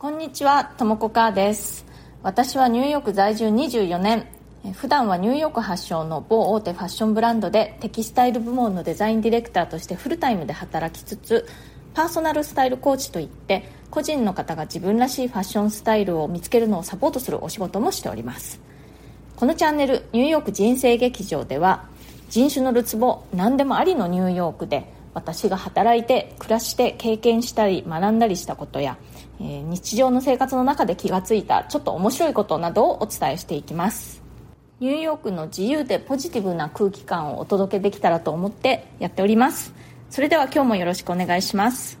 こんにちは、ともこかーです。私はニューヨーク在住24年。普段はニューヨーク発祥の某大手ファッションブランドでテキスタイル部門のデザインディレクターとしてフルタイムで働きつつパーソナルスタイルコーチといって個人の方が自分らしいファッションスタイルを見つけるのをサポートするお仕事もしておりますこのチャンネル「ニューヨーク人生劇場」では人種のるつぼ何でもありのニューヨークで私が働いて暮らして経験したり学んだりしたことや、えー日常の生活の中で気がついたちょっと面白いことなどをお伝えしていきます。ニューヨークの自由でポジティブな空気感をお届けできたらと思ってやっております。それでは今日もよろしくお願いします。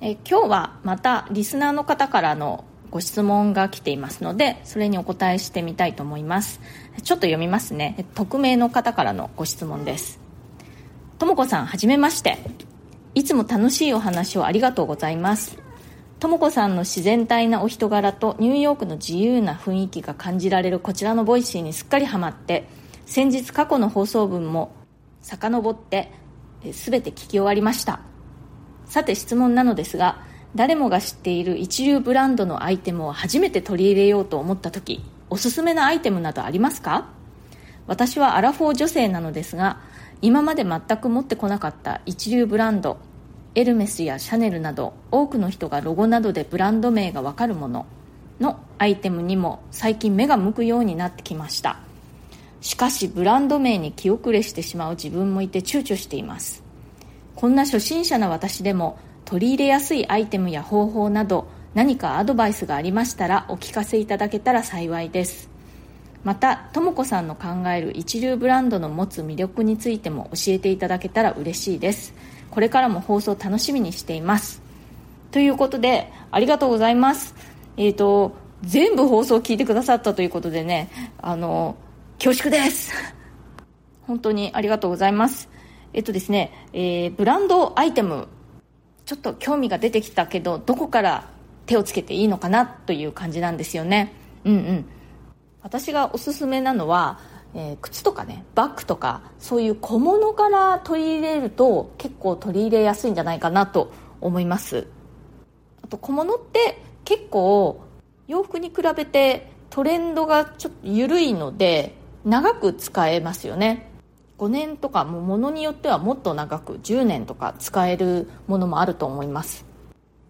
え今日はまたリスナーの方からのご質問が来ていますのでそれにお答えしてみたいと思います。ちょっと読みますね。匿名の方からのご質問です。ともこさんはじめまして。いつも楽しいお話をありがとうございます。ともこさんの自然体なお人柄とニューヨークの自由な雰囲気が感じられるこちらの Voicy にすっかりハマって先日過去の放送分も遡ってえ全て聞き終わりました。さて質問なのですが誰もが知っている一流ブランドのアイテムを初めて取り入れようと思った時おすすめのアイテムなどありますか？私はアラフォー女性なのですが今まで全く持ってこなかった一流ブランドエルメスやシャネルなど多くの人がロゴなどでブランド名がわかるもののアイテムにも最近目が向くようになってきました。しかしブランド名に気遅れしてしまう自分もいて躊躇しています。こんな初心者な私でも取り入れやすいアイテムや方法など何かアドバイスがありましたらお聞かせいただけたら幸いです。またとも子さんの考える一流ブランドの持つ魅力についても教えていただけたら嬉しいです。これからも放送楽しみにしています。ということでありがとうございます。えっ、と全部放送を聞いてくださったということでねあの恐縮です。本当にありがとうございます。えっとですね、えーブランドアイテムちょっと興味が出てきたけどどこから手をつけていいのかなという感じなんですよね。うんうん。私がおすすめなのは、えー靴とかねバッグとかそういう小物から取り入れると結構取り入れやすいんじゃないかなと思います。あと小物って結構洋服に比べてトレンドがちょっと緩いので長く使えますよね。5年とかもう物によってはもっと長く10年とか使えるものもあると思います。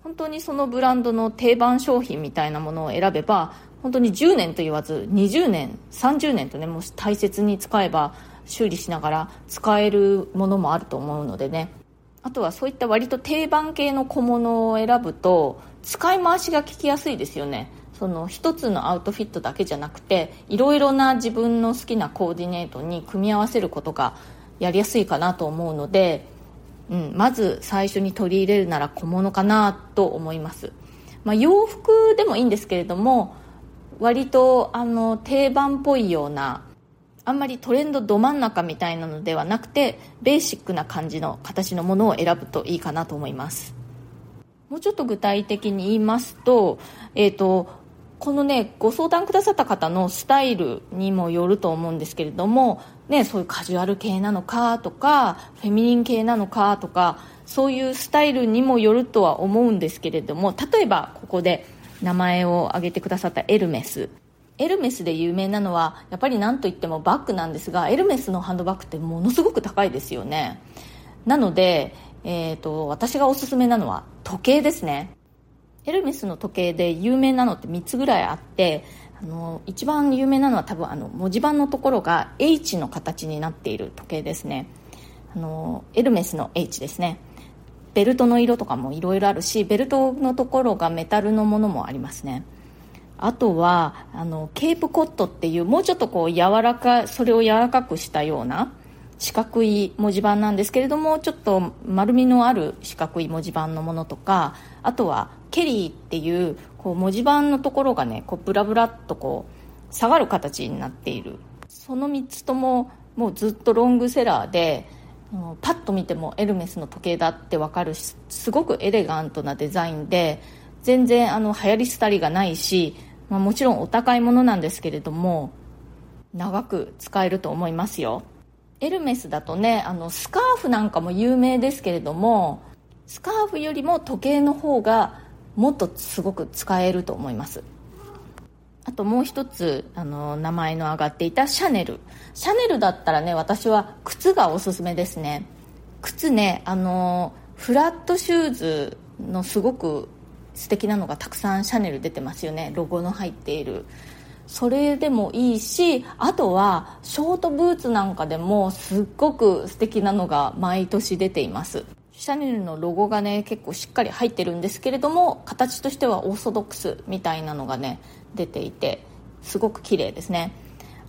本当にそのブランドの定番商品みたいなものを選べば本当に10年と言わず20年30年とねもし大切に使えば修理しながら使えるものもあると思うのでね。あとはそういった割と定番系の小物を選ぶと使い回しが効きやすいですよね。その一つのアウトフィットだけじゃなくていろいろな自分の好きなコーディネートに組み合わせることがやりやすいかなと思うので、うん、まず最初に取り入れるなら小物かなと思います、まあ、洋服でもいいんですけれども割とあの定番っぽいようなあんまりトレンドど真ん中みたいなのではなくてベーシックな感じの形のものを選ぶといいかなと思います。もうちょっと具体的に言いますと,、えー、とこのねご相談くださった方のスタイルにもよると思うんですけれども、ね、そういうカジュアル系なのかとかフェミニン系なのかとかそういうスタイルにもよるとは思うんですけれども例えばここで名前を挙げてくださったエルメス。エルメスで有名なのはやっぱり何といってもバッグなんですがエルメスのハンドバッグってものすごく高いですよね。なので、えー、と私がおすすめなのは時計ですね。エルメスの時計で有名なのって3つぐらいあってあの一番有名なのは多分あの文字盤のところが H の形になっている時計ですね。あのエルメスの H ですね。ベルトの色とかもいろいろあるしベルトのところがメタルのものもありますね。あとはあのケープコットっていうもうちょっとこう柔らかそれを柔らかくしたような四角い文字盤なんですけれどもちょっと丸みのある四角い文字盤のものとかあとはケリーっていうこう文字盤のところがねこうブラブラっとこう下がる形になっている。その3つとももうずっとロングセラーでパッと見てもエルメスの時計だって分かるしすごくエレガントなデザインで全然あの流行り廃りがないし、まあ、もちろんお高いものなんですけれども長く使えると思いますよ。エルメスだとねあのスカーフなんかも有名ですけれどもスカーフよりも時計の方がもっとすごく使えると思います。あともう一つあの名前の挙がっていたシャネル。シャネルだったらね私は靴がおすすめですね。靴ねあのフラットシューズのすごく素敵なのがたくさんシャネル出てますよね。ロゴの入っている。それでもいいしあとはショートブーツなんかでもすっごく素敵なのが毎年出ています。シャネルのロゴがね結構しっかり入ってるんですけれども形としてはオーソドックスみたいなのがね出ていてすごく綺麗ですね。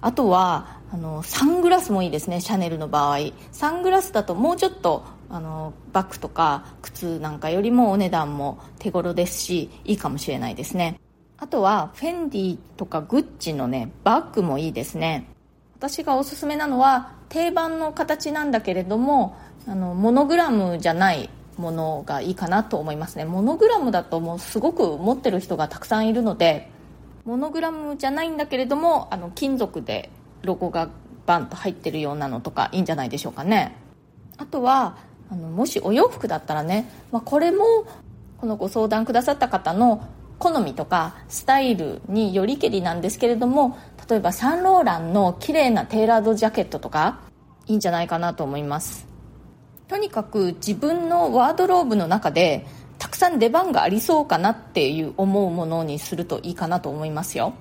あとはあのサングラスもいいですねシャネルの場合。サングラスだともうちょっとあのバッグとか靴なんかよりもお値段も手頃ですしいいかもしれないですね。あとはフェンディとかグッチのねバッグもいいですね。私がおすすめなのは定番の形なんだけれどもあのモノグラムじゃないものがいいかなと思いますね。モノグラムだともうすごく持ってる人がたくさんいるのでモノグラムじゃないんだけれどもあの金属でロゴがバンと入ってるようなのとかいいんじゃないでしょうかね。あとはあのもしお洋服だったらね、まあ、これもこのご相談くださった方の好みとかスタイルによりけりなんですけれども例えばサンローランの綺麗なテーラードジャケットとかいいんじゃないかなと思います。とにかく自分のワードローブの中でさん出番がありそうかなっていう思うものにするといいかなと思いますよ。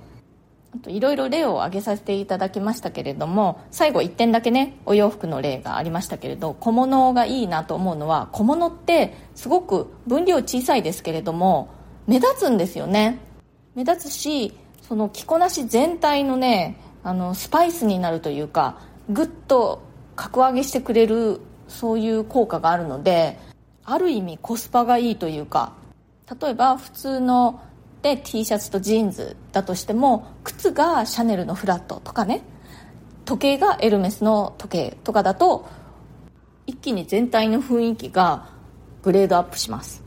あといろいろ例を挙げさせていただきましたけれども最後1点だけねお洋服の例がありましたけれど小物がいいなと思うのは小物ってすごく分量小さいですけれども目立つんですよね。目立つしその着こなし全体のねあのスパイスになるというかぐっと格上げしてくれるそういう効果があるのである意味コスパがいいというか例えば普通ので T シャツとジーンズだとしても靴がシャネルのフラットとかね時計がエルメスの時計とかだと一気に全体の雰囲気がグレードアップします。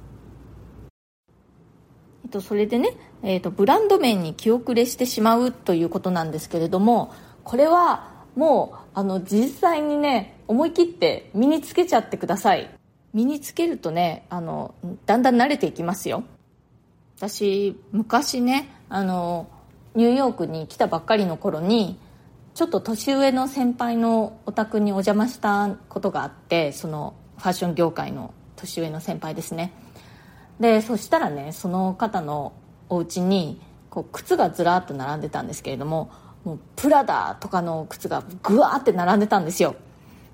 えっと、それでね、えっと、ブランド面に気遅れしてしまうということなんですけれどもこれはもうあの実際にね思い切って身につけちゃってください。身につけるとねあのだんだん慣れていきますよ。私昔ねあのニューヨークに来たばっかりの頃にちょっと年上の先輩のお宅にお邪魔したことがあってそのファッション業界の年上の先輩ですね。でそしたらねその方のお家にこう靴がずらっと並んでたんですけれどももうプラダとかの靴がぐわーって並んでたんですよ。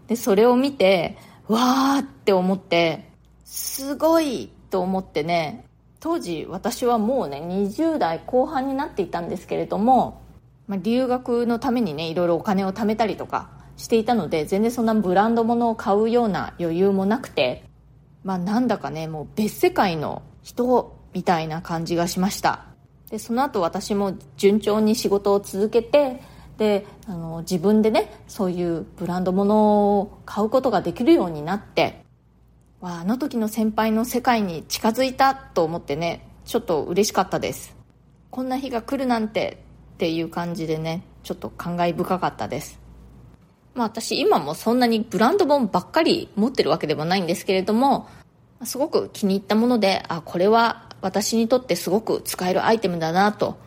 でそれを見てわーって思ってすごいと思ってね当時私はもうね20代後半になっていたんですけれども、まあ、留学のためにねいろいろお金を貯めたりとかしていたので全然そんなブランド物を買うような余裕もなくてまあなんだかねもう別世界の人みたいな感じがしました。でその後私も順調に仕事を続けてであの自分でねそういうブランド物を買うことができるようになってわあの時の先輩の世界に近づいたと思ってねちょっと嬉しかったです。こんな日が来るなんてっていう感じでねちょっと感慨深かったです。まあ私今もそんなにブランド本ばっかり持ってるわけでもないんですけれども、すごく気に入ったもので、あ、これは私にとってすごく使えるアイテムだなと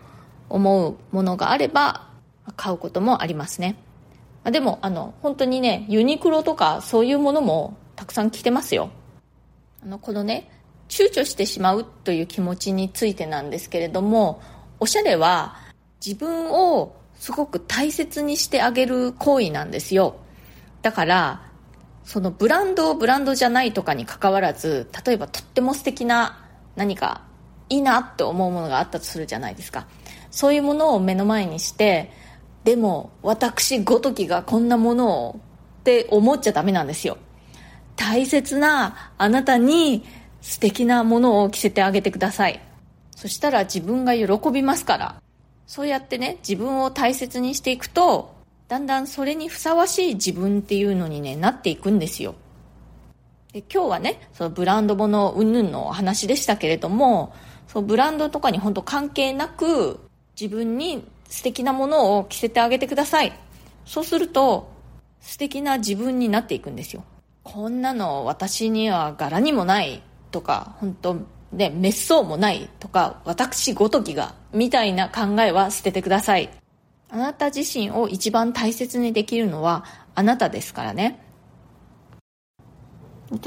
思うものがあれば買うこともありますね。でも、あの、本当にね、ユニクロとかそういうものもたくさん着てますよ。あの、このね、躊躇してしまうという気持ちについてなんですけれども、おしゃれは自分をすごく大切にしてあげる行為なんですよだからそのブランドをブランドじゃないとかにかかわらず例えばとっても素敵な何かいいなって思うものがあったとするじゃないですかそういうものを目の前にしてでも私ごときがこんなものをって思っちゃダメなんですよ。大切なあなたに素敵なものを着せてあげてください。そしたら自分が喜びますから。そうやってね、自分を大切にしていくと、だんだんそれにふさわしい自分っていうのにね、なっていくんですよ。で今日はね、そのブランド物うんぬんのお話でしたけれども、そのブランドとかに本当関係なく、自分に素敵なものを着せてあげてください。そうすると、素敵な自分になっていくんですよ。こんなの私には柄にもないとか本当で滅相もないとか私ごときがみたいな考えは捨ててくださいあなた自身を一番大切にできるのはあなたですからね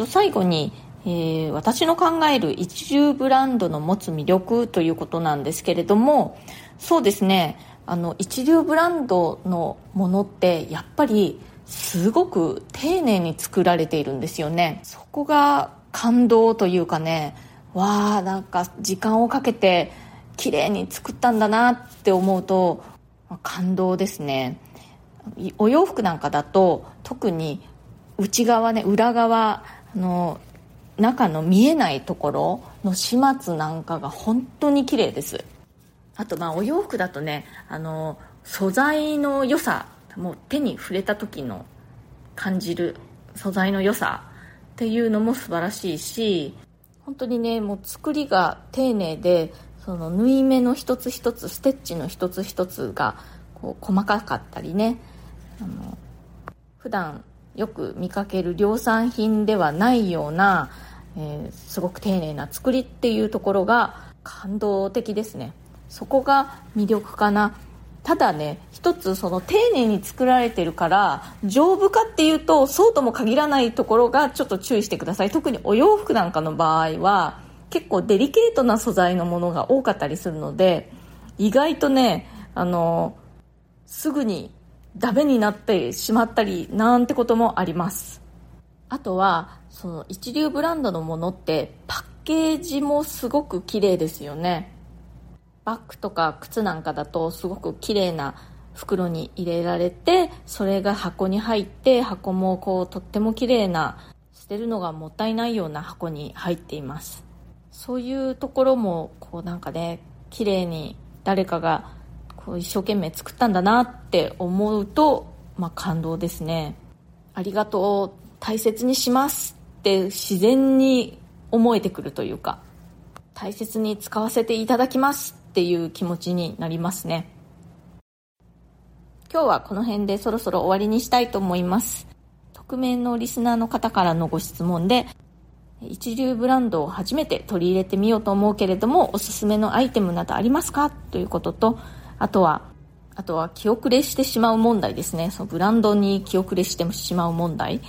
最後に、えー、私の考える一流ブランドの持つ魅力ということなんですけれどもそうですねあの一流ブランドのものってやっぱりすごく丁寧に作られているんですよね。そこが感動というかねわあなんか時間をかけて綺麗に作ったんだなって思うと感動ですね。お洋服なんかだと特に内側ね裏側の中の見えないところの始末なんかが本当に綺麗です。あとまあお洋服だとねあの素材の良さもう手に触れた時の感じる素材の良さっていうのも素晴らしいし本当にねもう作りが丁寧でその縫い目の一つ一つステッチの一つ一つがこう細かかったりねあの普段よく見かける量産品ではないような、えー、すごく丁寧な作りっていうところが感動的ですね。そこが魅力かな。ただね一つその丁寧に作られてるから丈夫かっていうとそうとも限らないところがちょっと注意してください。特にお洋服なんかの場合は結構デリケートな素材のものが多かったりするので意外とねあのすぐにダメになってしまったりなんてこともあります。あとはその一流ブランドのものってパッケージもすごく綺麗ですよね。バッグとか靴なんかだとすごく綺麗な袋に入れられてそれが箱に入って箱もこうとっても綺麗な捨てるのがもったいないような箱に入っています。そういうところもこうなんかね綺麗に誰かがこう一生懸命作ったんだなって思うと、まあ、感動ですね。ありがとう大切にしますって自然に思えてくるというか大切に使わせていただきます。っていう気持ちになりますね。今日はこの辺でそろそろ終わりにしたいと思います。匿名のリスナーの方からのご質問で一流ブランドを初めて取り入れてみようと思うけれどもおすすめのアイテムなどありますか？ということとあとはあとは気遅れしてしまう問題ですね。そのブランドに気遅れしてしまう問題。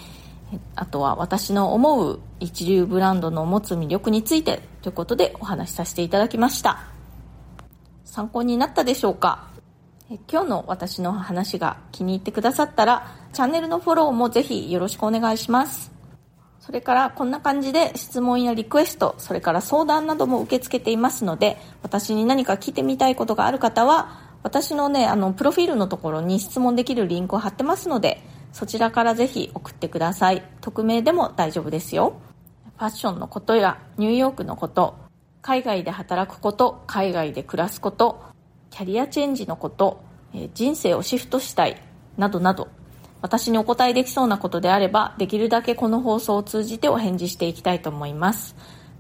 あとは私の思う一流ブランドの持つ魅力についてということでお話しさせていただきました。参考になったでしょうか？今日の私の話が気に入ってくださったらチャンネルのフォローもぜひよろしくお願いします。それからこんな感じで質問やリクエストそれから相談なども受け付けていますので私に何か聞いてみたいことがある方は私のねあのプロフィールのところに質問できるリンクを貼ってますのでそちらからぜひ送ってください。匿名でも大丈夫ですよ。ファッションのことやニューヨークのこと海外で働くこと海外で暮らすことキャリアチェンジのこと人生をシフトしたいなどなど私にお答えできそうなことであればできるだけこの放送を通じてお返事していきたいと思います。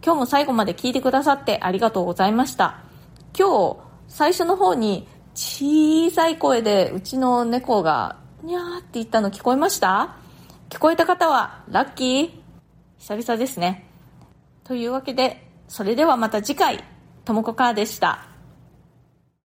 今日も最後まで聞いてくださってありがとうございました。今日最初の方に小さい声でうちの猫がにゃーって言ったの聞こえました？聞こえた方はラッキー。久々ですね。というわけで、それではまた次回、ともこかーでした。